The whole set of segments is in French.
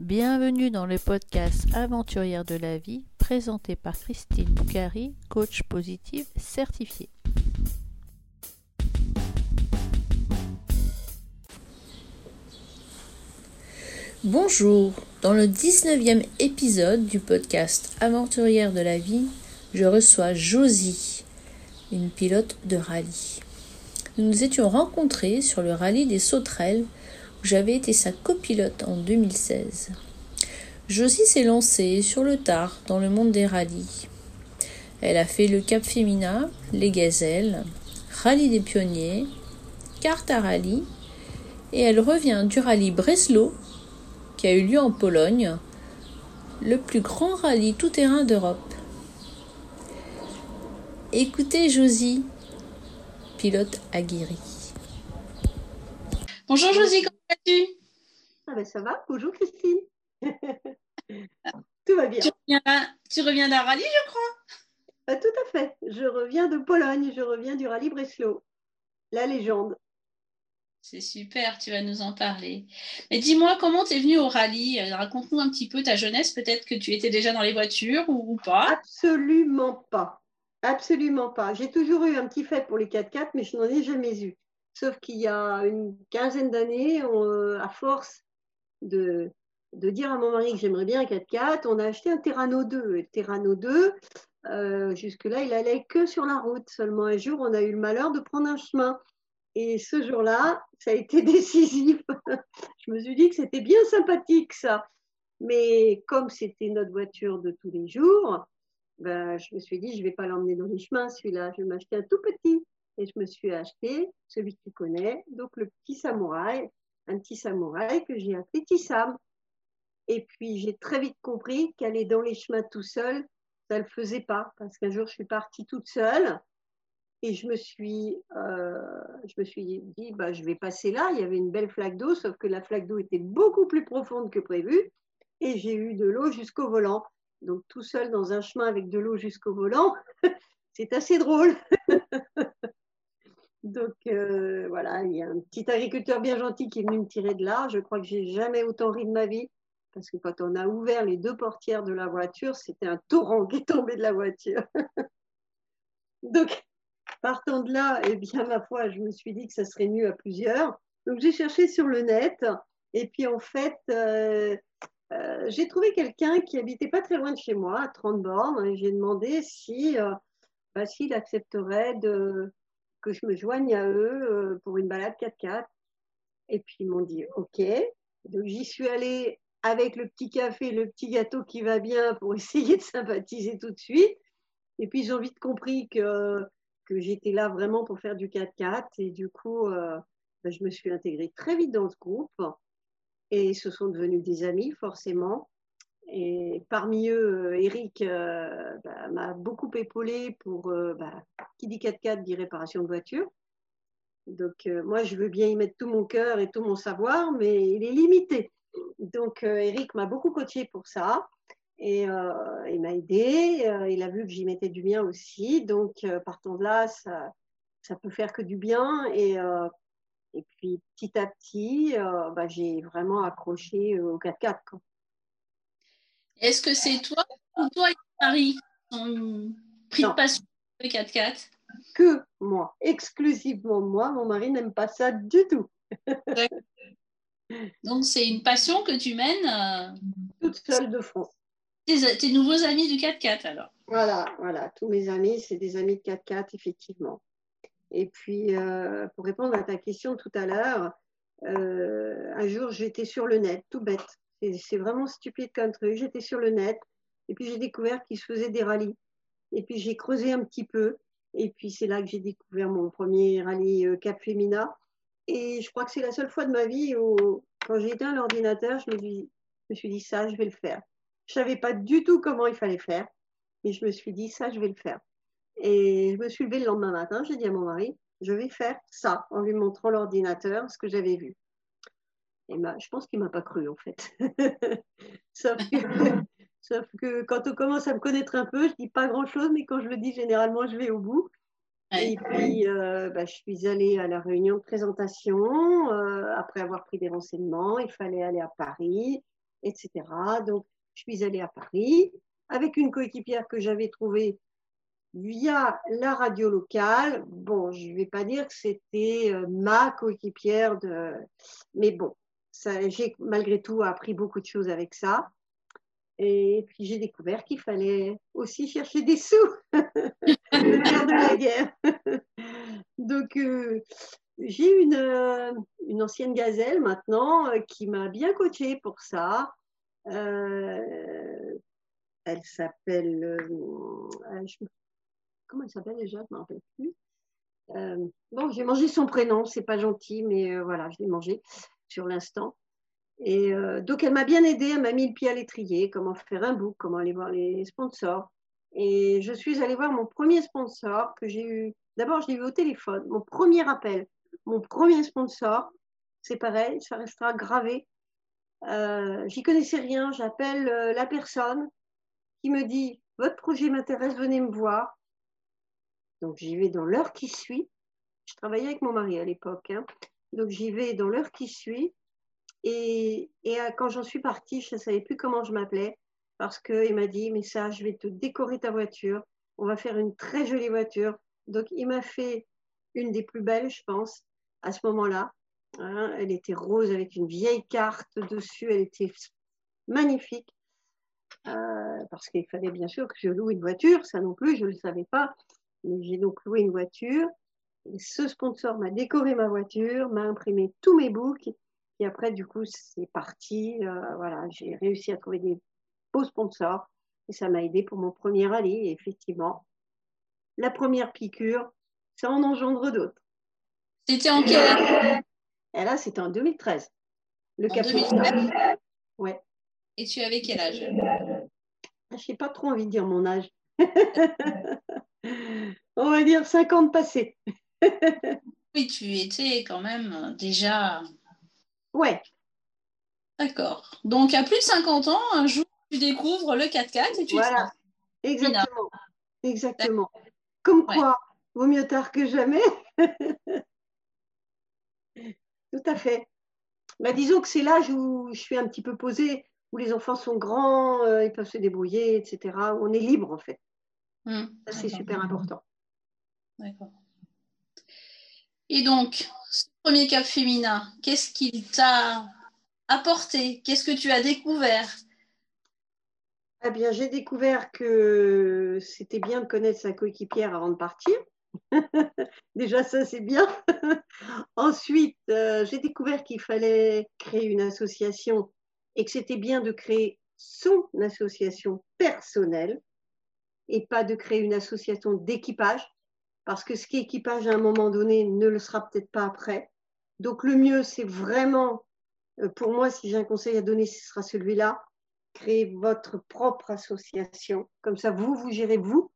Bienvenue dans le podcast Aventurière de la vie présenté par Christine Boucari, coach positive certifiée. Bonjour, dans le 19e épisode du podcast Aventurière de la vie, je reçois Josie, une pilote de rallye. Nous nous étions rencontrés sur le rallye des Sauterelles j'avais été sa copilote en 2016. Josie s'est lancée sur le tard dans le monde des rallyes. Elle a fait le Cap Femina, les Gazelles, Rallye des Pionniers, Carte à Rallye, et elle revient du rallye Breslau qui a eu lieu en Pologne, le plus grand rallye tout-terrain d'Europe. Écoutez Josie, pilote aguerri. Bonjour Josie, ah ben Ça va, bonjour Christine. Tout va bien. Tu reviens, d'un rallye, je crois? Ah, Tout à fait. Je reviens de Pologne, je reviens du rallye Breslau, la légende. C'est super, tu vas nous en parler. Mais dis-moi, comment tu es venue au rallye? Euh, Raconte-nous un petit peu ta jeunesse. Peut-être que tu étais déjà dans les voitures ou, pas Absolument pas. Absolument pas. J'ai toujours eu un petit fait pour les 4x4, mais je n'en ai jamais eu. Sauf qu'il y a une quinzaine d'années, euh, à force de, dire à mon mari que j'aimerais bien un 4x4, on a acheté un Terrano 2. Et Terrano 2, euh, jusque-là, il allait que sur la route. Seulement un jour, on a eu le malheur de prendre un chemin. Et ce jour-là, ça a été décisif. je me suis dit que c'était bien sympathique ça. Mais comme c'était notre voiture de tous les jours, ben, je me suis dit, je ne vais pas l'emmener dans les chemins, celui-là. Je vais m'acheter un tout petit. Et je me suis acheté celui que tu connais, donc le petit samouraï, un petit samouraï que j'ai appelé Tissam. Et puis j'ai très vite compris qu'aller dans les chemins tout seul, ça ne le faisait pas. Parce qu'un jour, je suis partie toute seule et je me suis, euh, je me suis dit, bah, je vais passer là. Il y avait une belle flaque d'eau, sauf que la flaque d'eau était beaucoup plus profonde que prévu. Et j'ai eu de l'eau jusqu'au volant. Donc tout seul dans un chemin avec de l'eau jusqu'au volant, c'est assez drôle. Donc euh, voilà, il y a un petit agriculteur bien gentil qui est venu me tirer de là. Je crois que j'ai jamais autant ri de ma vie. Parce que quand on a ouvert les deux portières de la voiture, c'était un torrent qui est tombé de la voiture. Donc, Partant de là, eh bien, ma foi, je me suis dit que ça serait mieux à plusieurs. Donc, j'ai cherché sur le net. Et puis, en fait, euh, euh, j'ai trouvé quelqu'un qui habitait pas très loin de chez moi, à 30 bornes. J'ai demandé si, bah, s'il accepterait de, que je me joigne à eux pour une balade 4x4. Et puis, ils m'ont dit OK. Donc, j'y suis allée avec le petit café, le petit gâteau qui va bien pour essayer de sympathiser tout de suite. Et puis, j'ai vite compris que j'étais là vraiment pour faire du 4x4 et du coup, euh, ben, je me suis intégrée très vite dans ce groupe et ce sont devenus des amis forcément. Et parmi eux, euh, Eric euh, ben, m'a beaucoup épaulé pour ben, qui dit 4x4 dit réparation de voiture. Donc moi, je veux bien y mettre tout mon cœur et tout mon savoir, mais il est limité. Donc Eric m'a beaucoup coaché pour ça. Et euh, il m'a aidé, euh, il a vu que j'y mettais du bien aussi. Donc, euh, partant de là, ça, ça peut faire que du bien. Et, et puis, petit à petit, bah, j'ai vraiment accroché au 4x4. Est-ce que c'est toi ou toi et Marie qui ont pris de passion pour le 4x4 Que moi, exclusivement moi. Mon mari n'aime pas ça du tout. Donc, c'est une passion que tu mènes toute seule de France tes, nouveaux amis du 4x4 alors? Voilà, voilà. Tous mes amis, c'est des amis de 4x4, effectivement. Et puis, euh, pour répondre à ta question tout à l'heure, euh, un jour, j'étais sur le net, tout bête. C'est vraiment stupide comme truc. J'étais sur le net et puis j'ai découvert qu'il se faisait des rallyes. Et puis j'ai creusé un petit peu. Et puis c'est là que j'ai découvert mon premier rallye euh, Cap Femina. Et je crois que c'est la seule fois de ma vie où, quand j'ai éteint l'ordinateur, je, je me suis dit ça, je vais le faire. Je ne savais pas du tout comment il fallait faire, mais je me suis dit, ça, je vais le faire. Et je me suis levée le lendemain matin, j'ai dit à mon mari, je vais faire ça, en lui montrant l'ordinateur, ce que j'avais vu. Et je pense qu'il ne m'a pas cru, en fait. sauf, que, quand on commence à me connaître un peu, je ne dis pas grand-chose, mais quand je le dis, généralement, je vais au bout. Et puis, euh, bah, je suis allée à la réunion de présentation. Euh, après avoir pris des renseignements, il fallait aller à Paris. etc. Donc, je suis allée à Paris avec une coéquipière que j'avais trouvée via la radio locale. Bon, je ne vais pas dire que c'était euh, ma coéquipière, de... mais bon, j'ai malgré tout appris beaucoup de choses avec ça. Et puis j'ai découvert qu'il fallait aussi chercher des sous, le nerf de la guerre. Donc euh, j'ai une, euh, une ancienne gazelle maintenant qui m'a bien coachée pour ça. elle s'appelle, comment elle s'appelle déjà? Je ne me rappelle plus. Euh, bon, j'ai mangé son prénom, c'est pas gentil, mais euh, voilà, je l'ai mangé sur l'instant. Et euh, donc, elle m'a bien aidée, elle m'a mis le pied à l'étrier, comment faire un book, comment aller voir les sponsors. Et je suis allée voir mon premier sponsor que j'ai eu. D'abord, je l'ai eu au téléphone, mon premier appel, mon premier sponsor. C'est pareil, ça restera gravé. J'y connaissais rien. J'appelle la personne qui me dit Votre projet m'intéresse, venez me voir. Donc j'y vais dans l'heure qui suit. Je travaillais avec mon mari à l'époque. Hein. Donc j'y vais dans l'heure qui suit. Et, euh, quand j'en suis partie, je ne savais plus comment je m'appelais parce qu'il m'a dit, mais ça, je vais te décorer ta voiture. On va faire une très jolie voiture. Donc il m'a fait une des plus belles, je pense, à ce moment-là. Hein. elle était rose avec une vieille carte dessus. Elle était magnifique. Euh, parce qu'il fallait bien sûr que je loue une voiture. Ça non plus, je ne le savais pas. J'ai donc loué une voiture. Et ce sponsor m'a décoré ma voiture, m'a imprimé tous mes books. Et après, du coup, c'est parti. Euh, voilà, j'ai réussi à trouver des beaux sponsors. Et ça m'a aidé pour mon premier rallye. Et effectivement, la première piqûre, ça en engendre d'autres. C'était en quelle année? Et là, c'était en 2013. Le en 2013 Ouais. Et tu avais quel âge? Je n'ai pas trop envie de dire mon âge. On va dire 50 passés. Oui, tu étais quand même déjà. Ouais. D'accord. Donc, à plus de 50 ans, un jour, tu découvres le 4x4 et tu Voilà. Exactement. Exactement. Comme quoi, vaut mieux tard que jamais. Tout à fait. Bah, disons que c'est l'âge où je suis un petit peu posée, où les enfants sont grands, euh, ils peuvent se débrouiller, etc. On est libre en fait. Mmh. Ça, c'est super important. D'accord. Et donc, ce premier cap féminin, qu'est-ce qu'il t'a apporté? Qu'est-ce que tu as découvert? Eh bien, j'ai découvert que c'était bien de connaître sa coéquipière avant de partir. Déjà, ça, c'est bien. Ensuite, euh, j'ai découvert qu'il fallait créer une association et que c'était bien de créer son association personnelle et pas de créer une association d'équipage, parce que ce qui est équipage à un moment donné ne le sera peut-être pas après. Donc le mieux, c'est vraiment, euh, pour moi, si j'ai un conseil à donner, ce sera celui-là, créer votre propre association. Comme ça, vous, vous gérez vous.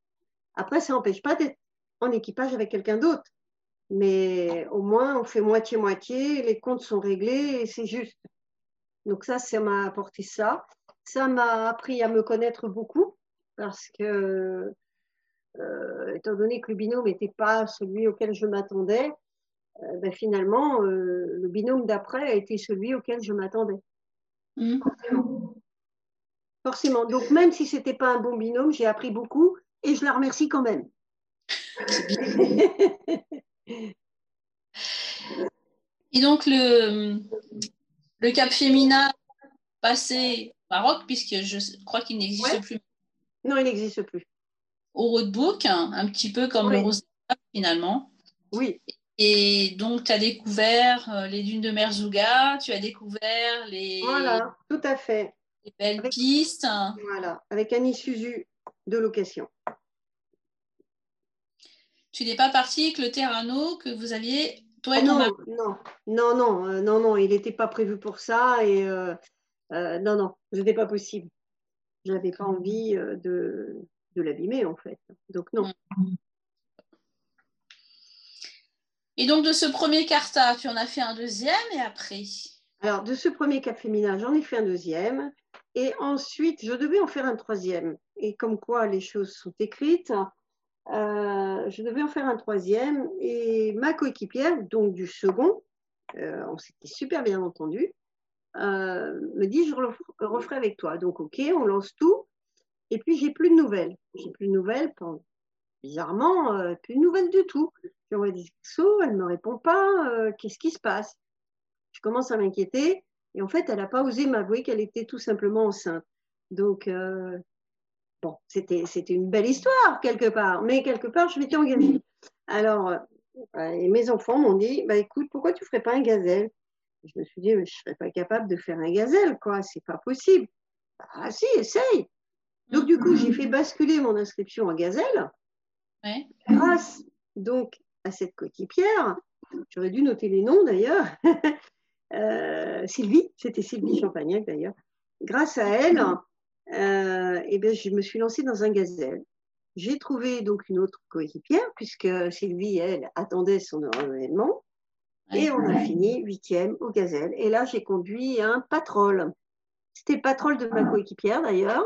Après, ça n'empêche pas d'être en équipage avec quelqu'un d'autre. Mais au moins, on fait moitié-moitié, les comptes sont réglés et c'est juste. Donc ça, ça m'a apporté ça. Ça m'a appris à me connaître beaucoup parce que, euh, étant donné que le binôme n'était pas celui auquel je m'attendais, euh, ben, finalement, euh, le binôme d'après a été celui auquel je m'attendais. Mmh. Forcément. Donc, même si ce n'était pas un bon binôme, j'ai appris beaucoup et je la remercie quand même. et donc, le, le cap féminin passé Maroc, puisque je crois qu'il n'existe plus non, il n'existe plus. Au roadbook, un petit peu comme le rose finalement. Oui. Et donc, tu as découvert euh, les dunes de Merzouga, tu as découvert les, voilà, tout à fait. les belles pistes. Voilà, avec un Isuzu de location. Tu n'es pas parti avec le Terrano que vous aviez, toi et non, non, non, non, euh, non, non, il n'était pas prévu pour ça et euh, non, non, ce n'était pas possible je n'avais pas envie euh, de, de l'abîmer en fait. Donc non. Et donc de ce premier carta, tu en as fait un deuxième et après? Alors de ce premier cap féminin, j'en ai fait un deuxième. Et ensuite, je devais en faire un troisième. Et comme quoi les choses sont écrites, euh, je devais en faire un troisième. Et ma coéquipière, donc du second, euh, on s'était super bien entendu. euh, me dit je referai avec toi. Donc, ok, on lance tout. Et puis, j'ai plus de nouvelles. J'ai plus de nouvelles. Bizarrement, euh, plus de nouvelles du tout. J'envoie des textos, elle ne me répond pas. Euh, qu'est-ce qui se passe? Je commence à m'inquiéter. Et en fait, elle n'a pas osé m'avouer qu'elle était tout simplement enceinte. Donc, bon, c'était une belle histoire quelque part. Mais quelque part, je m'étais engagée. Alors, mes enfants m'ont dit, bah, écoute, pourquoi tu ne ferais pas un gazelle? Je me suis dit, je ne serais pas capable de faire un gazelle, quoi, c'est pas possible. Ah si, essaye. Donc du coup, j'ai fait basculer mon inscription en gazelle grâce donc à cette coéquipière. J'aurais dû noter les noms d'ailleurs. Euh, Sylvie, c'était Sylvie Champagnac d'ailleurs. Grâce à elle, euh, eh bien, je me suis lancée dans un gazelle. J'ai trouvé donc une autre coéquipière, puisque Sylvie, elle, attendait son événement. Et on a fini huitième au gazelle. Et là, j'ai conduit un patrol. C'était le patrol de ma coéquipière d'ailleurs,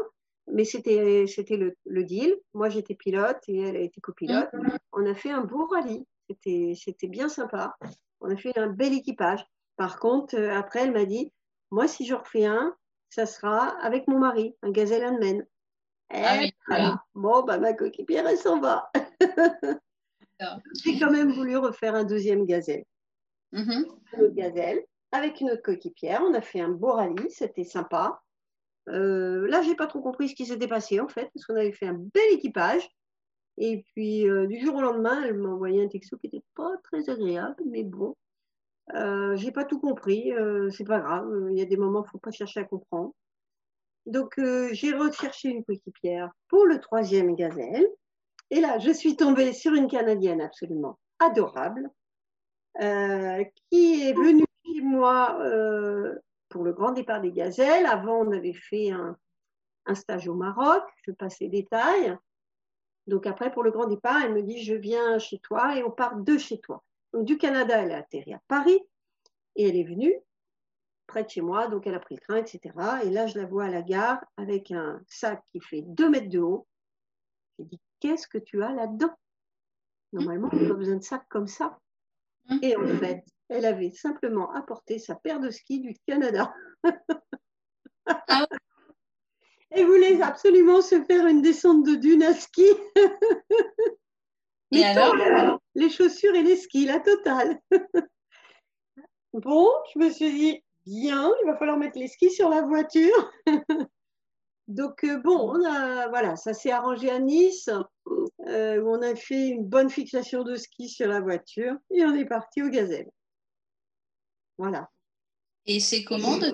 mais c'était, c'était le, deal. Moi, j'étais pilote et elle a été copilote. On a fait un beau rallye. C'était, c'était bien sympa. On a fait un bel équipage. Par contre, euh, après, elle m'a dit Moi, si je refais un, ça sera avec mon mari, un gazelle Handman. Ah bon, bah, ma coéquipière, elle s'en va. J'ai quand même voulu refaire un deuxième gazelle. Mm-hmm. Un autre gazelle avec une autre coéquipière. On a fait un beau rallye, c'était sympa. Euh, là, j'ai pas trop compris ce qui s'était passé en fait, parce qu'on avait fait un bel équipage. Et puis, euh, du jour au lendemain, elle m'a envoyé un texto qui n'était pas très agréable, mais bon, euh, j'ai pas tout compris. Euh, c'est pas grave. Il y a des moments, il faut pas chercher à comprendre. Donc, euh, j'ai recherché une coéquipière pour le troisième gazelle. Et là, je suis tombée sur une Canadienne absolument adorable euh, qui est venue chez moi euh, pour le grand départ des gazelles. Avant, on avait fait un, stage au Maroc. Je passe les détails. Donc, après, pour le grand départ, elle me dit Je viens chez toi et on part de chez toi. Donc, du Canada, elle a atterri à Paris et elle est venue près de chez moi, donc elle a pris le train, etc. Et là, je la vois à la gare avec un sac qui fait 2 mètres de haut. J'ai dit, qu'est-ce que tu as là-dedans? Normalement, on n'a pas besoin de sac comme ça. Hum. Et en fait, elle avait simplement apporté sa paire de skis du Canada. Ah elle voulait absolument se faire une descente de dune à ski. et alors? Les chaussures et les skis, la totale. bon, je me suis dit, bien, il va falloir mettre les skis sur la voiture. Donc euh, bon, on a, voilà, ça s'est arrangé à Nice, euh, où on a fait une bonne fixation de ski sur la voiture et on est parti au Gazelle. Voilà. Et c'est comment de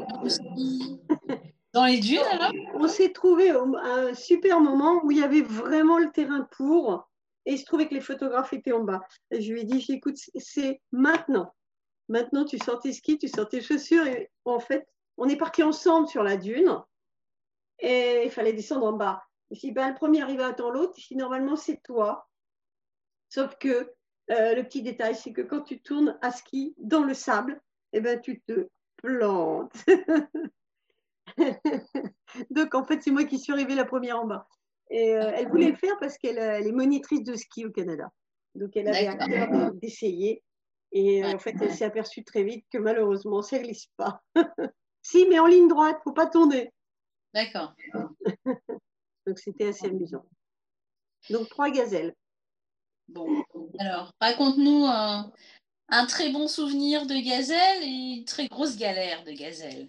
dans les dunes alors? On s'est trouvé un super moment où il y avait vraiment le terrain pour et il se trouvait que les photographes étaient en bas. Et je lui ai dit, écoute, c'est maintenant. Maintenant, tu sors tes skis, tu sors tes chaussures. Et en fait, on est partis ensemble sur la dune et il fallait descendre en bas. Je dit, ben, le premier arrive à attendre l'autre. Si normalement, c'est toi. Sauf que euh, le petit détail, c'est que quand tu tournes à ski dans le sable, eh ben, tu te plantes. Donc, en fait, c'est moi qui suis arrivée la première en bas. Et euh, elle voulait le faire parce qu'elle est monitrice de ski au Canada. Donc, elle avait à cœur d'essayer. Et euh, en fait, elle s'est aperçue très vite que malheureusement, ça ne glisse pas. si, mais en ligne droite, il ne faut pas tourner. D'accord. Donc, c'était assez amusant. Donc, trois gazelles. Bon, alors, raconte-nous un, très bon souvenir de gazelle et une très grosse galère de gazelle.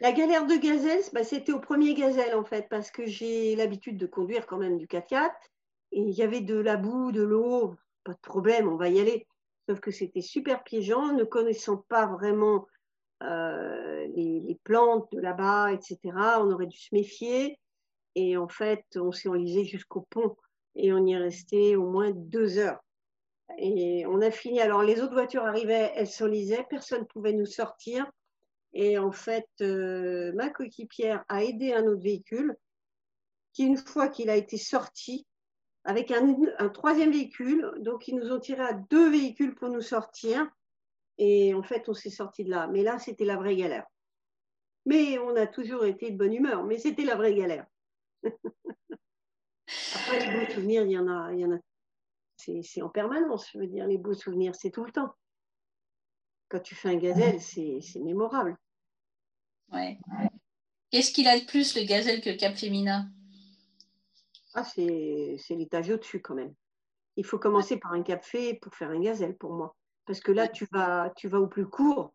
La galère de gazelle, bah, c'était au premier gazelle en fait, parce que j'ai l'habitude de conduire quand même du 4x4 et il y avait de la boue, de l'eau, pas de problème, on va y aller. Sauf que c'était super piégeant, ne connaissant pas vraiment euh, les, plantes de là-bas, etc. On aurait dû se méfier. Et en fait, on s'est enlisé jusqu'au pont et on y est resté au moins deux heures. Et on a fini. Alors, les autres voitures arrivaient, elles s'enlisaient, personne ne pouvait nous sortir. Et en fait, euh, ma coéquipière a aidé un autre véhicule qui, une fois qu'il a été sorti, avec un, troisième véhicule. Donc, ils nous ont tiré à deux véhicules pour nous sortir. Et en fait, on s'est sorti de là. Mais là, c'était la vraie galère. Mais on a toujours été de bonne humeur. Mais c'était la vraie galère. Après, les beaux souvenirs, il y en a. Il y en a. C'est en permanence, je veux dire. Les beaux souvenirs, c'est tout le temps. Quand tu fais un gazelle, c'est mémorable. Ouais. Qu'est-ce qu'il a de plus, le gazelle, que le Cap Féminin? Ah, c'est l'étage au-dessus quand même. Il faut commencer par un cap fait pour faire un gazelle pour moi. Parce que là, tu vas, tu vas au plus court.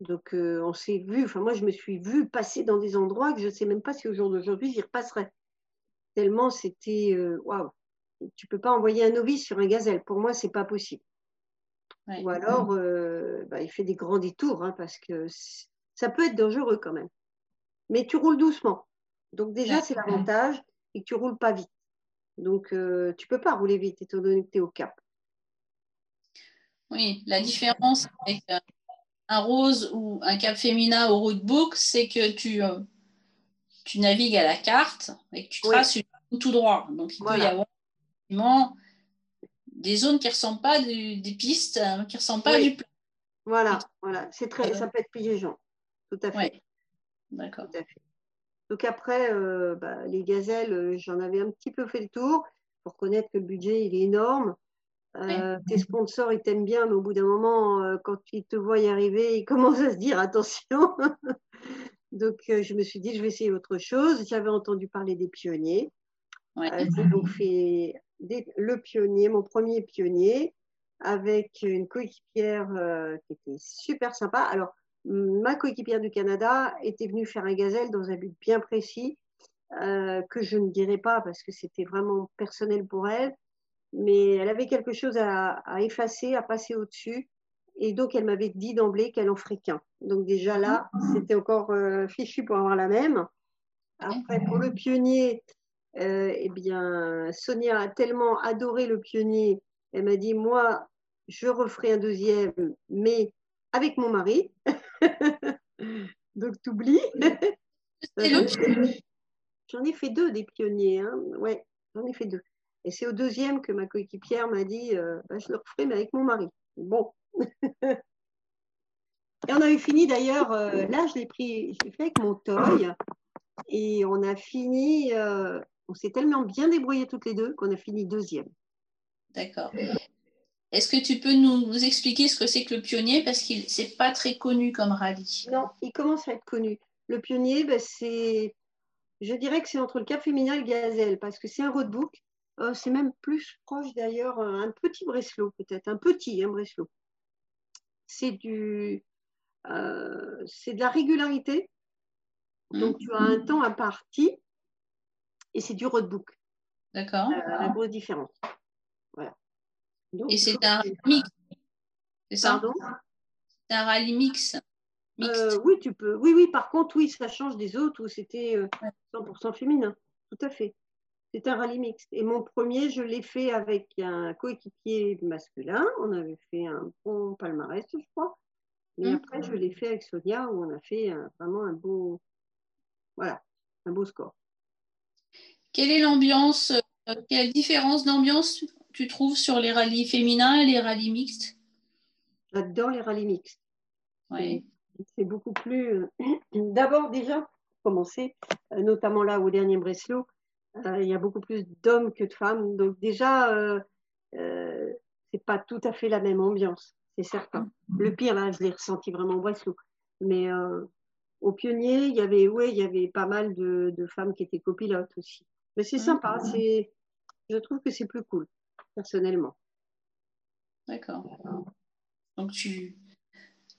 Donc, euh, on s'est vu, enfin, moi, je me suis vue passer dans des endroits que je ne sais même pas si au jour d'aujourd'hui, j'y repasserai. Tellement c'était. euh, Waouh! Tu ne peux pas envoyer un novice sur un gazelle. Pour moi, ce n'est pas possible. Ouais. Ou alors, euh, bah, il fait des grands détours, hein, parce que ça peut être dangereux quand même. Mais tu roules doucement. Donc, déjà, Ouais. c'est l'avantage, et que tu ne roules pas vite. Donc, euh, tu ne peux pas rouler vite, étant donné que tu es au cap. Oui, la différence avec euh, un rose ou un Cap Féminin au roadbook, c'est que tu, euh, tu navigues à la carte et que tu Oui. traces une tout droit. Donc, il peut y Voilà. avoir effectivement des zones qui ne ressemblent pas du- des pistes, qui ne ressemblent pas Oui. du plan. Voilà, voilà. C'est très, Euh, ça peut être piégeant. Tout à fait. Ouais. D'accord. Tout à fait. Donc après, euh, bah, les gazelles, euh, j'en avais un petit peu fait le tour pour connaître que le budget, il est énorme. Euh, Tes sponsors, ils t'aiment bien, mais au bout d'un moment, quand ils te voient y arriver, ils commencent à se dire attention. Donc je me suis dit, je vais essayer autre chose. J'avais entendu parler des pionniers. Ouais. J'ai donc fait des- le pionnier, mon premier pionnier, avec une coéquipière euh, qui était super sympa. Alors, ma coéquipière du Canada était venue faire un gazelle dans un but bien précis, euh, que je ne dirai pas parce que c'était vraiment personnel pour elle. Mais elle avait quelque chose à, à effacer, à passer au-dessus. Et donc, elle m'avait dit d'emblée qu'elle en ferait qu'un. Donc, déjà là, c'était encore euh, fichu pour avoir la même. Après, pour le pionnier, euh, eh bien, Sonia a tellement adoré le pionnier, elle m'a dit, moi, je referai un deuxième, mais avec mon mari. Donc, t'oublies. J'en ai fait deux des pionniers. Hein. Ouais, j'en ai fait deux. Et c'est au deuxième que ma coéquipière m'a dit, euh, bah, je le referai, mais avec mon mari. Bon. Et on avait fini d'ailleurs, euh, là, je l'ai pris, je l'ai fait avec mon toy. Et on a fini, euh, on s'est tellement bien débrouillés toutes les deux qu'on a fini deuxième. D'accord. Est-ce que tu peux nous, nous expliquer ce que c'est que le pionnier? Parce que c'est pas très connu comme rallye. Non, il commence à être connu. Le pionnier, ben, c'est, je dirais que c'est entre le Cap Féminin et le Gazelle, parce que c'est un roadbook. Euh, c'est même plus proche d'ailleurs, un petit Breslau peut-être, un petit hein, Breslau. C'est du, euh, c'est de la régularité. Donc tu as un temps imparti et c'est du roadbook. D'accord. Euh, la grosse différence. Voilà. Donc, Et c'est un mix. C'est ça? Pardon? C'est un rallye mix. Euh, oui, tu peux. Oui, oui, par contre, oui, ça change des autres où c'était euh, 100% féminin. Tout à fait. C'est un rallye mixte. Et mon premier, je l'ai fait avec un coéquipier masculin. On avait fait un bon palmarès, je crois. Et Mhm. après, je l'ai fait avec Sonia où on a fait un- vraiment un beau, voilà, un beau score. Quelle est l'ambiance euh, Quelle différence d'ambiance tu trouves sur les rallyes féminins et les rallyes mixtes? J'adore les rallyes mixtes. Ouais. C'est beaucoup plus. euh, D'abord, déjà, pour commencer, euh, notamment là au dernier Breslau, euh, il y a beaucoup plus d'hommes que de femmes. Donc, déjà, euh, euh, c'est pas tout à fait la même ambiance, c'est certain. Le pire, là, je l'ai ressenti vraiment au Breslau. Mais au pionnier, il y avait, ouais, il y avait pas mal de, de femmes qui étaient copilotes aussi. Mais c'est Mhm. sympa, c'est, je trouve que c'est plus cool, personnellement. D'accord. Donc tu,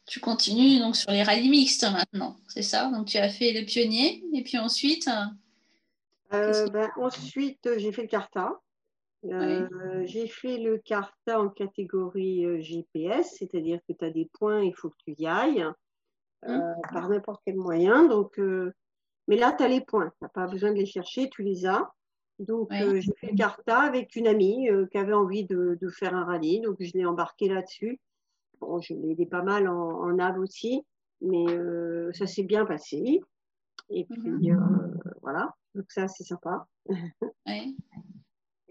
tu continues donc sur les rallyes mixtes maintenant, c'est ça? Donc tu as fait le pionnier et puis ensuite. euh, Euh, ben, ensuite, euh, j'ai fait le Carta. Euh, J'ai fait le Carta en catégorie GPS, c'est-à-dire que tu as des points, il faut que tu y ailles euh, par n'importe quel moyen. Donc, euh, mais là, tu as les points, tu n'as pas besoin de les chercher, tu les as. Donc, Ouais. euh, j'ai fait le Carta avec une amie euh, qui avait envie de, de faire un rallye, donc je l'ai embarqué là-dessus. Bon, je l'ai aidé pas mal en, en aussi, mais euh, ça s'est bien passé. Et puis, euh, voilà, donc ça, c'est sympa.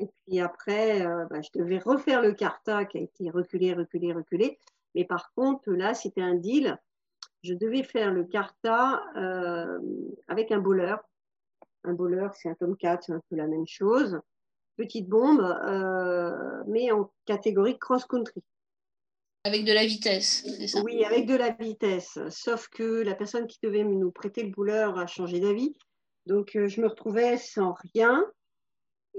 Et puis après, bah, je devais refaire le Carta qui a été reculé, reculé, reculé. Mais par contre, là, c'était un deal. Je devais faire le Carta euh, avec un bowler. Un bowler, c'est un Tomcat, c'est un peu la même chose. Petite bombe, euh, mais en catégorie cross-country. Avec de la vitesse, c'est ça? Oui, avec de la vitesse. Sauf que la personne qui devait nous prêter le bouleur a changé d'avis. Donc, euh, je me retrouvais sans rien.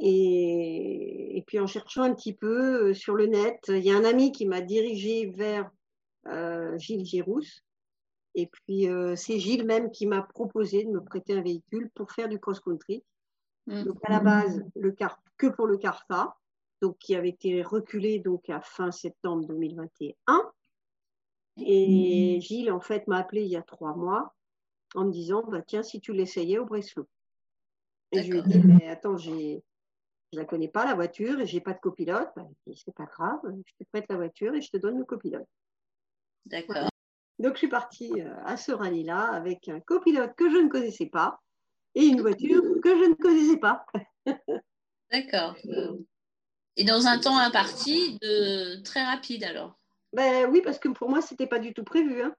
Et, et, puis, en cherchant un petit peu sur le net, il y a un ami qui m'a dirigé vers Gilles Girousse. Et puis, euh, c'est Gilles même qui m'a proposé de me prêter un véhicule pour faire du cross-country. Mmh. Donc, à la base, le car que pour le CARFA, donc qui avait été reculé donc à fin septembre 2021. Et mmh. Gilles, en fait, m'a appelé il y a trois mois en me disant bah, Tiens, si tu l'essayais au Breslau. Et je lui ai dit Mais attends, j'ai. Je ne la connais pas, la voiture, et je n'ai pas de copilote. Bah, c'est pas grave, je te prête la voiture et je te donne le copilote. D'accord. Donc, je suis partie euh, à ce rallye-là avec un copilote que je ne connaissais pas et une voiture que je ne connaissais pas. D'accord. Et dans un temps imparti, de très rapide alors? Ben, Oui, parce que pour moi, ce n'était pas du tout prévu. Hein.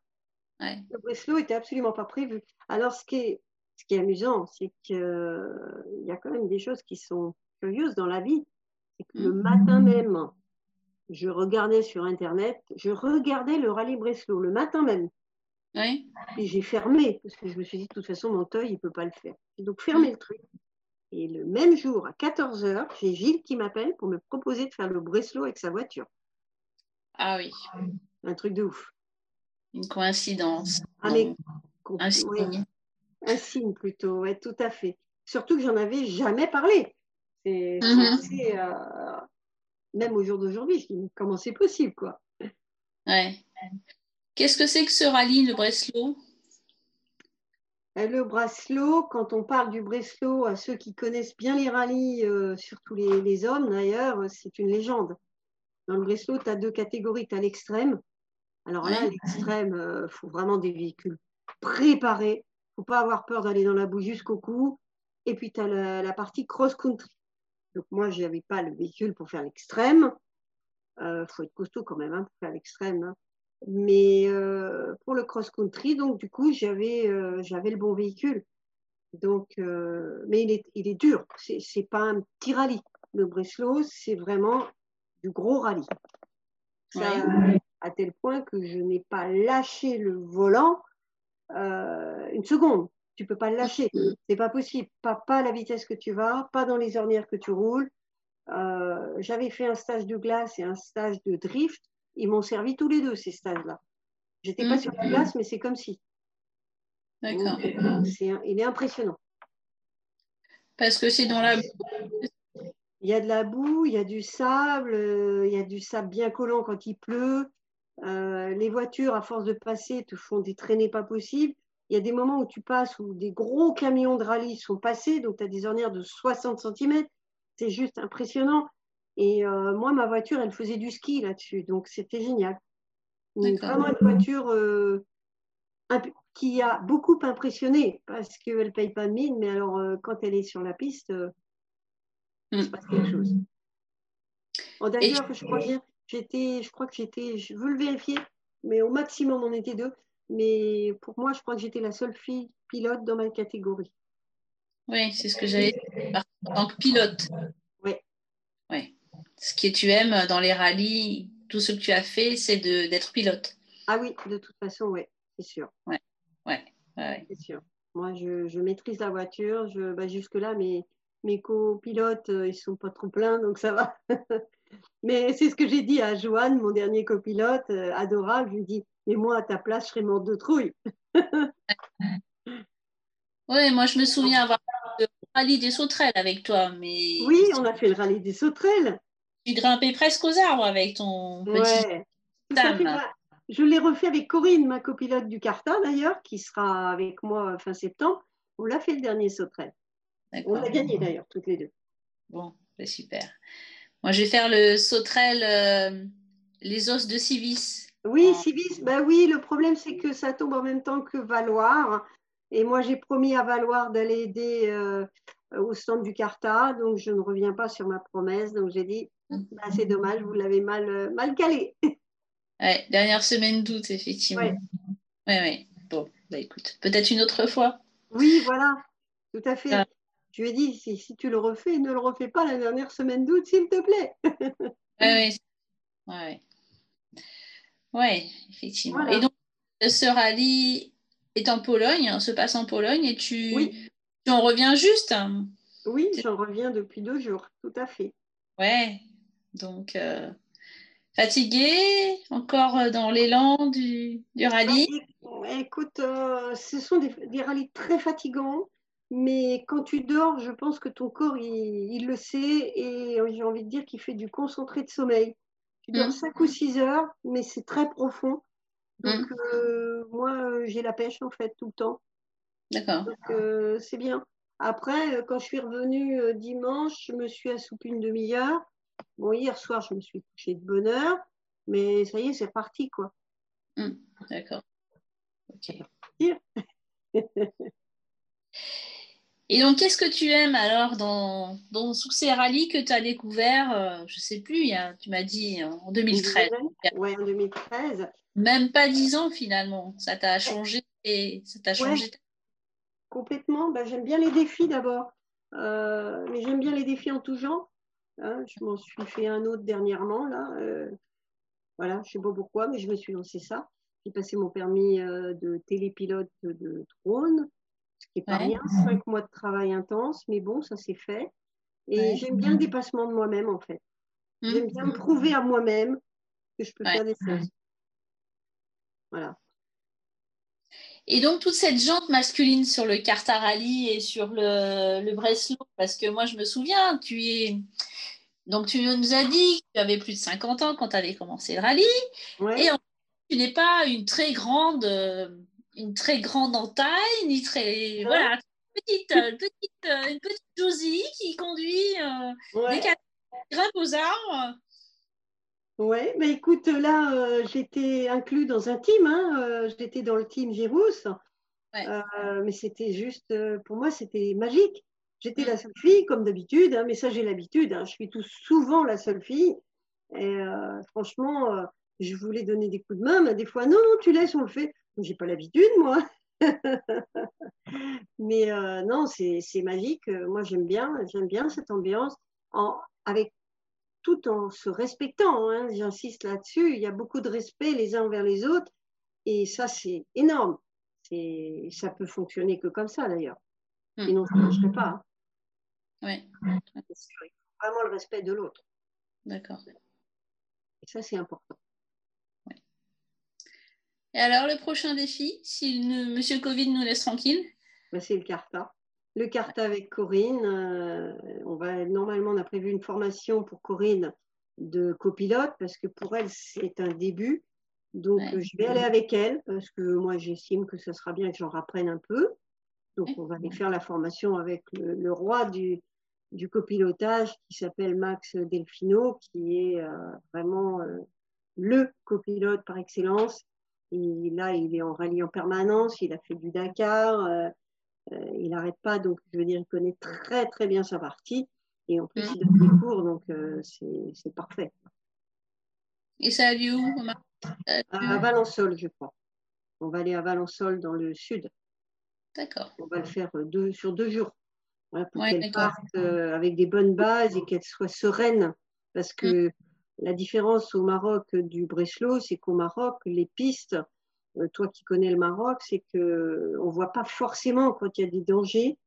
Ouais. Le Breslau n'était absolument pas prévu. Alors, ce qui est, ce qui est amusant, c'est qu'il euh, y a quand même des choses qui sont curieuses dans la vie. C'est que le mmh. matin même, je regardais sur Internet, je regardais le rallye Breslau le matin même. Oui. Et j'ai fermé, parce que je me suis dit, de toute façon, mon œil, il ne peut pas le faire. J'ai donc fermé mmh. le truc. Et le même jour, à 14h, j'ai Gilles qui m'appelle pour me proposer de faire le Breslau avec sa voiture. Ah oui. Un truc de ouf. Une coïncidence. Ah, mais, un signe. un signe plutôt, oui, tout à fait. Surtout que j'en avais jamais parlé. C'est mm euh, même au jour d'aujourd'hui, je dis comment c'est possible, quoi? Ouais. Qu'est-ce que c'est que ce rallye, le Breslau? Euh, le Breslau, quand on parle du Breslau, à ceux qui connaissent bien les rallyes, euh, surtout les, hommes d'ailleurs, c'est une légende. Dans le Breslau, tu as deux catégories. Tu as l'extrême. Alors là, l'extrême, il euh, faut vraiment des véhicules préparés. Il ne faut pas avoir peur d'aller dans la boue jusqu'au cou. Et puis, tu as la, partie cross-country. Donc moi, je n'avais pas le véhicule pour faire l'extrême. Il faut être costaud quand même hein, pour faire l'extrême. Hein. Mais euh, pour le cross-country, donc du coup, j'avais euh, le bon véhicule. Donc, euh, mais il est, il est dur. C'est n'est pas un petit rallye. Le Breslau, c'est vraiment du gros rallye. À tel point que je n'ai pas lâché le volant une seconde. Tu peux pas le lâcher. C'est pas possible. Pas, pas à la vitesse que tu vas, pas dans les ornières que tu roules. J'avais fait un stage de glace et un stage de drift ils m'ont servi tous les deux, ces stages-là. J'étais pas mmh. sur la glace, mais c'est comme si. D'accord. il est impressionnant. Parce que c'est dans la Il y a de la boue, il y a du sable, euh, il y a du sable bien collant quand il pleut. Euh, les voitures, à force de passer, te font des traînées pas possibles. Il y a des moments où tu passes où des gros camions de rallye sont passés, donc tu as des ornières de 60 cm. C'est juste impressionnant. Et euh, moi, ma voiture, elle faisait du ski là-dessus. Donc, c'était génial. Vraiment une voiture euh, qui a beaucoup impressionné parce qu'elle ne paye pas de mine. Mais alors, euh, quand elle est sur la piste, il se passe quelque chose. Oh, d'ailleurs, je, crois j'étais, je crois que j'étais, je veux le vérifier, mais au maximum, on était deux. Mais pour moi, je crois que j'étais la seule fille pilote dans ma catégorie. Oui, c'est ce que j'avais en tant que pilote. Oui. Oui ce que tu aimes dans les rallyes, tout ce que tu as fait, c'est d'être pilote. Ah oui, de toute façon, oui, c'est sûr. Ouais, ouais, ouais. C'est sûr. Moi, je, je, maîtrise la voiture. Je, bah, Jusque-là, mes, mes copilotes, euh, ils ne sont pas trop pleins, donc ça va. Mais c'est ce que j'ai dit à Joanne, mon dernier copilote, euh, adorable. Je lui dis, mais moi, à ta place, je serais morte de trouille. oui, moi, je me souviens avoir fait le rallye des sauterelles avec toi. Mais... Oui, on a fait le rallye des sauterelles. Tu grimpais presque aux arbres avec ton petit Je l'ai refait avec Corinne, ma copilote du Carta d'ailleurs, qui sera avec moi fin septembre. On l'a fait le dernier sauterelle. On l'a gagné d'ailleurs, toutes les deux. Bon, c'est super. Moi, je vais faire le sauterelle, euh, les os de Civis. Oui, Civis, bah oui, le problème c'est que ça tombe en même temps que Valoir. Et moi, j'ai promis à Valoir d'aller aider euh, au stand du Carta, donc je ne reviens pas sur ma promesse. Donc j'ai dit, bah, c'est dommage, vous l'avez mal, euh, mal calé. Ouais, dernière semaine d'août, effectivement. Oui, ouais. ouais, Bon, bah écoute, peut-être une autre fois. Oui, voilà, tout à fait. Tu lui ai dit, si, si, tu le refais, ne le refais pas la dernière semaine d'août, s'il te plaît. oui, ouais. Oui, effectivement. Et donc, ce rallye est en Pologne, hein, se passe en Pologne, et tu, tu en reviens juste Oui, j'en reviens depuis deux jours, tout à fait. Ouais, donc euh, fatigué, encore euh, dans l'élan du, du rallye Écoute, euh, ce sont des, des rallyes très fatigants. Mais quand tu dors, je pense que ton corps, il, le sait et j'ai envie de dire qu'il fait du concentré de sommeil. Tu dors 5 mm. ou 6 heures, mais c'est très profond. Donc, mm. euh, moi, j'ai la pêche, en fait, tout le temps. D'accord. Donc, euh, c'est bien. Après, euh, quand je suis revenue dimanche, je me suis assoupie une demi-heure. Bon, hier soir, je me suis couchée de bonne heure, mais ça y est, c'est parti, quoi. Mm. D'accord. Ok. Et donc, qu'est-ce que tu aimes alors dans, dans tous ces rallyes que tu as découvert euh, Je ne sais plus, il tu m'as dit en 2013. Oui, en 2013. Même pas dix ans finalement. Ça t'a changé et ça t'a changé. complètement. Bah, j'aime bien les défis d'abord. Euh, mais j'aime bien les défis en tout genre. Hein. je m'en suis fait un autre dernièrement. Là. Euh, voilà, je ne sais pas pourquoi, mais je me suis lancé ça. J'ai passé mon permis de télépilote de drone ce qui n'est pas rien, cinq mois de travail intense, mais bon, ça s'est fait. Et j'aime bien le dépassement de moi-même, en fait. Mmh. J'aime bien me prouver à moi-même que je peux faire des choses. Voilà. Et donc, toute cette jante masculine sur le Carta Rally et sur le, le Breslau, parce que moi, je me souviens, tu es. Donc, tu nous as dit que tu avais plus de 50 ans quand tu avais commencé le rallye. Et en... tu n'es pas une très grande euh, une très grande entaille, ni très. Voilà, petite, euh, petite, euh, une petite Josie qui conduit euh, des grimpe aux arbres. Oui, mais écoute, là, j'étais inclus dans un team, hein, j'étais dans le team Girousse, mais c'était juste, pour moi, c'était magique. J'étais la mm. seule fille, comme d'habitude, hein, mais ça, j'ai l'habitude, hein, je suis tout souvent la seule fille. Et franchement, je voulais donner des coups de main, mais des fois, non, non, tu laisses, on le fait. J'ai pas l'habitude, moi. Mais euh, non, c'est magique. Moi, j'aime bien, j'aime bien cette ambiance, en, avec tout en se respectant. Hein, J'insiste là-dessus. Il y a beaucoup de respect les uns envers les autres, et ça, c'est énorme. Ça peut fonctionner que comme ça, d'ailleurs. Hmm. Sinon, ça ne marcherait pas. Hein. Ouais. Vraiment le respect de l'autre. D'accord. Et ça, c'est important. Et alors, le prochain défi, si M. Monsieur Covid nous laisse tranquille? Ben, C'est le Carta. Le Carta avec Corinne. Euh, on va, normalement, on a prévu une formation pour Corinne de copilote parce que pour elle, c'est un début. Donc, je vais aller avec elle parce que moi, j'estime que ce sera bien que j'en apprenne un peu. Donc, on va aller faire la formation avec le, roi du, du, copilotage qui s'appelle Max Delfino, qui est euh, vraiment euh, le copilote par excellence et là, il est en rallye en permanence, il a fait du Dakar, euh, euh, il n'arrête pas, donc je veux dire, il connaît très très bien sa partie. Et en plus, il donne des cours, donc euh, c'est parfait. Et ça a lieu où À Valençol, je crois. On va aller à Valençol dans le sud. D'accord. On va le faire deux, sur deux jours. pour qu'elle parte avec des bonnes bases et qu'elle soit sereine. Parce que mm. La différence au Maroc du Breslau, c'est qu'au Maroc, les pistes, euh, toi qui connais le Maroc, c'est que on voit pas forcément quand il y a des dangers.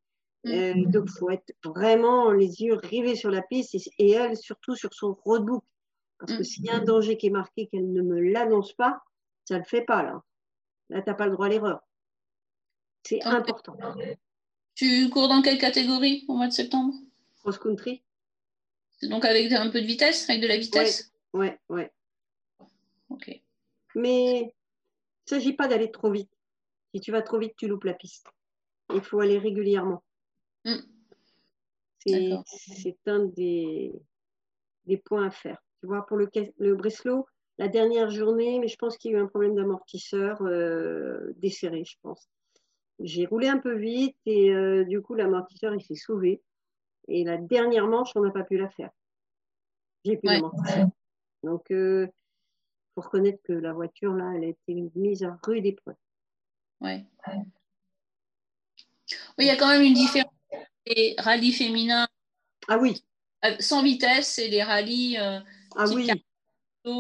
Mm. Euh, donc, il faut être vraiment les yeux rivés sur la piste et, elle, surtout sur son roadbook. Parce que mm. s'il y a un danger qui est marqué, qu'elle ne me l'annonce pas, ça ne le fait pas là. Là, tu n'as pas le droit à l'erreur. C'est important. Tu cours dans quelle catégorie au mois de septembre? Cross-country. Donc avec un peu de vitesse, avec de la vitesse? Ouais, ouais. Ok. Mais il ne s'agit pas d'aller trop vite. Si tu vas trop vite, tu loupes la piste. Il faut aller régulièrement. Hmm. C'est un des, des, points à faire. Tu vois, pour le, le Breslau, la dernière journée, mais je pense qu'il y a eu un problème d'amortisseur euh, desserré, je pense. J'ai roulé un peu vite et euh, du coup, l'amortisseur, il s'est sauvé. Et la dernière manche, on n'a pas pu la faire. J'ai pu l'amortir. Donc, il euh, faut reconnaître que la voiture, là, elle a été mise à rude épreuve. Ouais. Oui, il y a quand même une différence. Les rallyes féminins ah oui. Euh, sans vitesse et les rallyes euh, ah oui.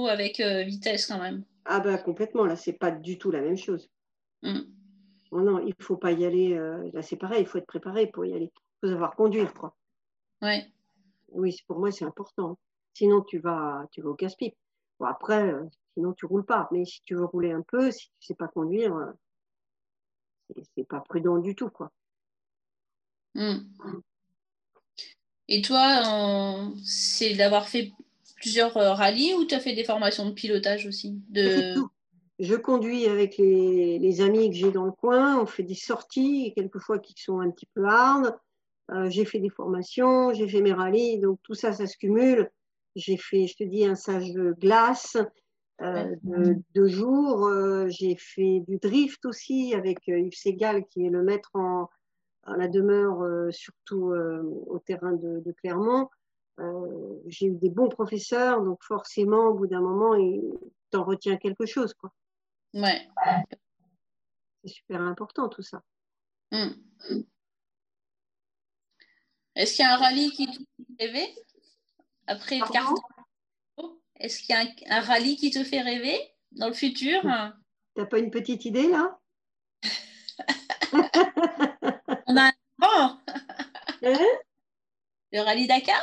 avec vitesse quand même. Ah bah complètement, là, c'est pas du tout la même chose. Mm. Oh non, il faut pas y aller. euh, là, c'est pareil, il faut être préparé pour y aller. Il faut savoir conduire, quoi. Ouais. Oui, c'est- pour moi, c'est important. Sinon, tu vas, tu vas au casse-pipe. Bon, après, euh, sinon, tu roules pas. Mais si tu veux rouler un peu, si tu sais pas conduire, euh, c'est- pas prudent du tout, quoi. Mm. Et toi, euh, c'est d'avoir fait plusieurs euh, rallyes ou tu as fait des formations de pilotage aussi de... tout. Je conduis avec les, les amis que j'ai dans le coin. On fait des sorties, quelquefois qui sont un petit peu hard. Euh, j'ai fait des formations, j'ai fait mes rallyes. Donc, tout ça, ça se cumule. J'ai fait, je te dis, un stage de glace euh, de deux jours. Euh, j'ai fait du drift aussi avec Yves Segal, qui est le maître en, en la demeure, surtout au terrain de, de Clermont. J'ai eu des bons professeurs, donc forcément, au bout d'un moment, t'en retient quelque chose, quoi. Ouais. C'est super important tout ça. Mm. Est-ce qu'il y a un rallye qui te fait rêver après le Pardon? carton Est-ce qu'il y a un, un rallye qui te fait rêver dans le futur? T'as pas une petite idée là? On a un grand. Hein? Le rallye Dakar?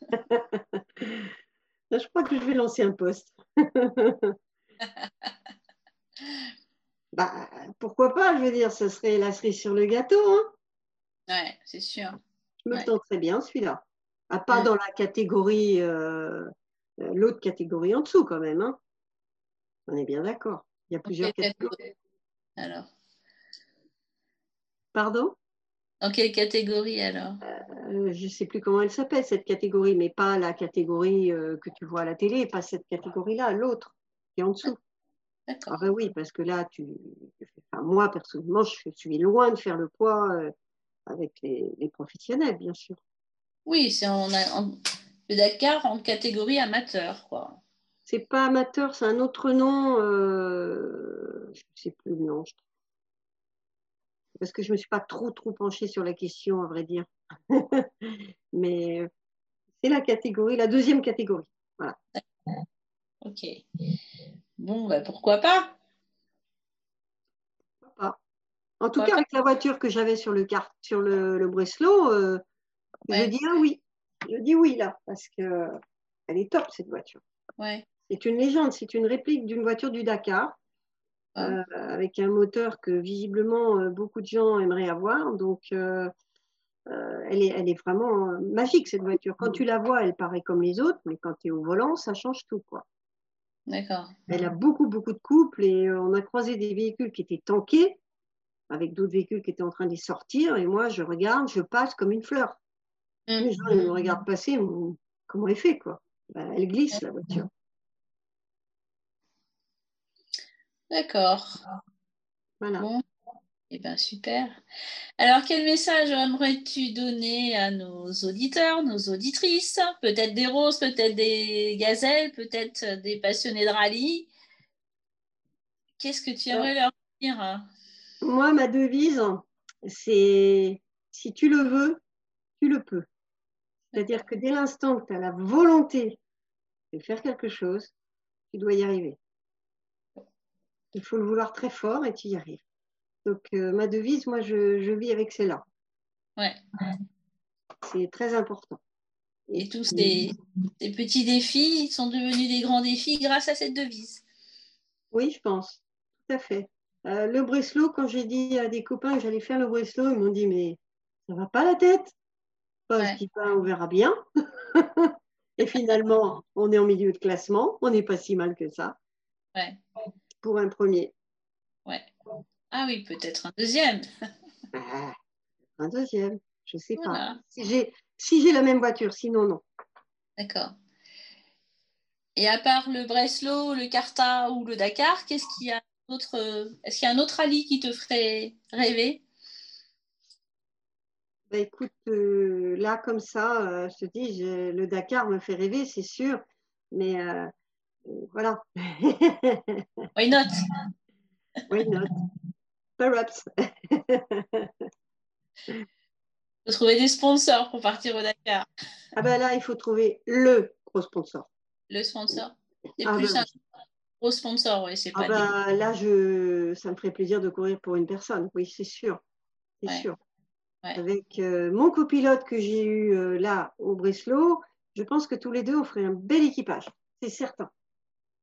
Je crois que je vais lancer un poste. bah, pourquoi pas, je veux dire, ça serait la cerise sur le gâteau. Hein? Ouais, c'est sûr. Je me Ouais. le tenterais bien celui-là. Ah, pas dans la catégorie, euh, euh, l'autre catégorie en dessous quand même. Hein On est bien d'accord. Il y a plusieurs catégories. catégorie Alors, Pardon? Dans quelle catégorie alors? Euh, Je ne sais plus comment elle s'appelle cette catégorie, mais pas la catégorie euh, que tu vois à la télé, pas cette catégorie-là, l'autre qui est en dessous. Ah D'accord. ben oui, parce que là, tu, enfin, moi personnellement, je suis loin de faire le poids avec les, les professionnels, bien sûr. Oui, c'est en, en- le Dakar en catégorie amateur, quoi. C'est pas amateur, c'est un autre nom. euh, je ne sais plus le nom. Parce que je me suis pas trop trop penchée sur la question, à vrai dire. Mais c'est la catégorie, la deuxième catégorie. Ok. Bon, bah, pourquoi Pas. En tout Ouais. cas, avec la voiture que j'avais sur le car- sur le, le Breslau, euh, je dis ah oui. Je dis oui là, parce que elle est top cette voiture. Ouais. C'est une légende, c'est une réplique d'une voiture du Dakar, Ah. euh, avec un moteur que visiblement euh, beaucoup de gens aimeraient avoir. Donc, euh, euh, elle, est, elle est vraiment magique cette voiture. Quand tu la vois, elle paraît comme les autres, mais quand tu es au volant, ça change tout. Quoi. D'accord. Elle a beaucoup, beaucoup de couples et on a croisé des véhicules qui étaient tankés, avec d'autres véhicules qui étaient en train les sortir. Et moi, je regarde, je passe comme une fleur. Mm. Les gens ils me regardent passer, comment elle fait quoi? Ben, Elle glisse la voiture. D'accord. Voilà. Bon. Eh bien, super. Alors, quel message aimerais-tu donner à nos auditeurs, nos auditrices? Peut-être des roses, peut-être des gazelles, peut-être des passionnés de rallye. Qu'est-ce que tu aimerais leur dire? Moi, ma devise, c'est si tu le veux, tu le peux. C'est-à-dire que dès l'instant que tu as la volonté de faire quelque chose, tu dois y arriver. Il faut le vouloir très fort et tu y arrives. Donc, euh, ma devise, moi, je, je vis avec celle-là. Ouais. C'est très important. Et tous ces, ces petits défis sont devenus des grands défis grâce à cette devise. Oui, je pense. Tout à fait. Euh, le Breslau, quand j'ai dit à des copains que j'allais faire le Breslau, ils m'ont dit Mais ça va pas la tête Ouais. On verra bien. Et finalement, on est en milieu de classement. On n'est pas si mal que ça Ouais. pour un premier. Ouais. Ah oui, peut-être un deuxième. Ah, un deuxième, je sais Voilà. pas. Si j'ai si j'ai la même voiture, sinon non. D'accord. Et à part le Breslau, le Carta ou le Dakar, qu'est-ce qu'il y a euh, Est-ce qu'il y a un autre rallye qui te ferait rêver? Bah, écoute, euh, là comme ça, euh, je te dis, je- le Dakar me fait rêver, c'est sûr. Mais euh, voilà. Why not? Why not? Perhaps. faut trouver des sponsors pour partir au Dakar. Ah ben là, il faut trouver le gros sponsor. Le sponsor, c'est Ah plus ben simple. Gros sponsor, oui, c'est ah pas. bah, là, je, ça me ferait plaisir de courir pour une personne. Oui, c'est sûr, c'est Ouais. sûr. Ouais. Avec euh, mon copilote que j'ai eu euh, là au Breslau, je pense que tous les deux on ferait un bel équipage, c'est certain.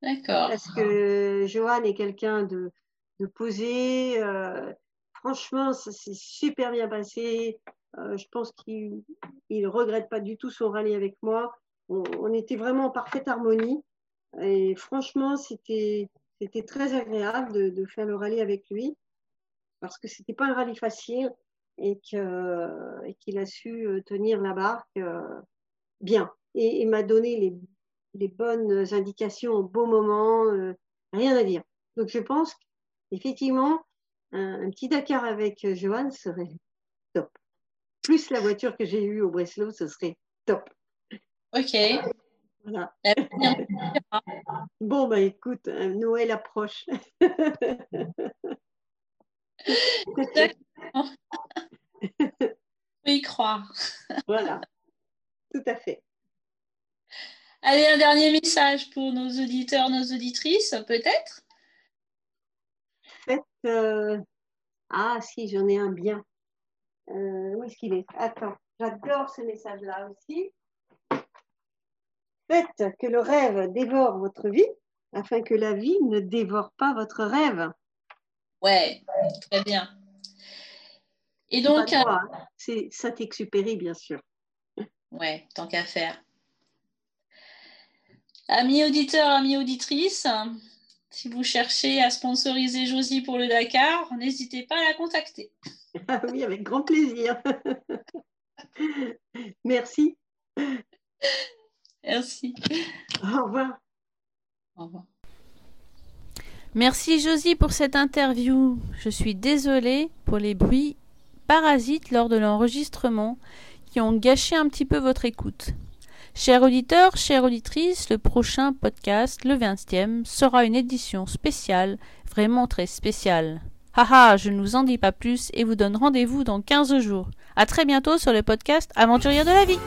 D'accord. Parce que Johan est quelqu'un de, de posé. euh, franchement, ça s'est super bien passé. Euh, je pense qu'il ne regrette pas du tout son rallye avec moi. On, on était vraiment en parfaite harmonie. Et franchement, c'était très agréable de, faire le rallye avec lui. Parce que c'était pas un rallye facile et qu'il a su euh, tenir la barque euh, bien. Et, m'a donné les, les bonnes indications au bon moment, euh, rien à dire. Donc je pense qu'effectivement, un, un petit Dakar avec Johan serait top. Plus la voiture que j'ai eue au Breslau, ce serait top. Ok. Voilà. L'avenir Bon, bah écoute, euh, Noël approche. Faut y croire. voilà, tout à fait. Allez, un dernier message pour nos auditeurs, nos auditrices, peut-être? Faites. euh, Ah, si, j'en ai un bien. Euh, où est-ce qu'il est? Attends, j'adore ce message-là aussi. Faites que le rêve dévore votre vie, afin que la vie ne dévore pas votre rêve. Ouais, très bien. Et donc, moi, hein. c'est Saint-Exupéry, bien sûr. ouais, tant qu'à faire. Amis auditeurs, amis auditrices, si vous cherchez à sponsoriser Josie pour le Dakar, n'hésitez pas à la contacter. Ah oui, avec grand plaisir. Merci. Merci. Au revoir. Au revoir. Merci Josie pour cette interview. Je suis désolée pour les bruits parasites lors de l'enregistrement qui ont gâché un petit peu votre écoute. Chers auditeurs, chères auditrices, le prochain podcast, le 20e, sera une édition spéciale, vraiment très spéciale. Haha, je ne vous en dis pas plus et vous donne rendez-vous dans 15 jours. À très bientôt sur le podcast Aventurière de la vie.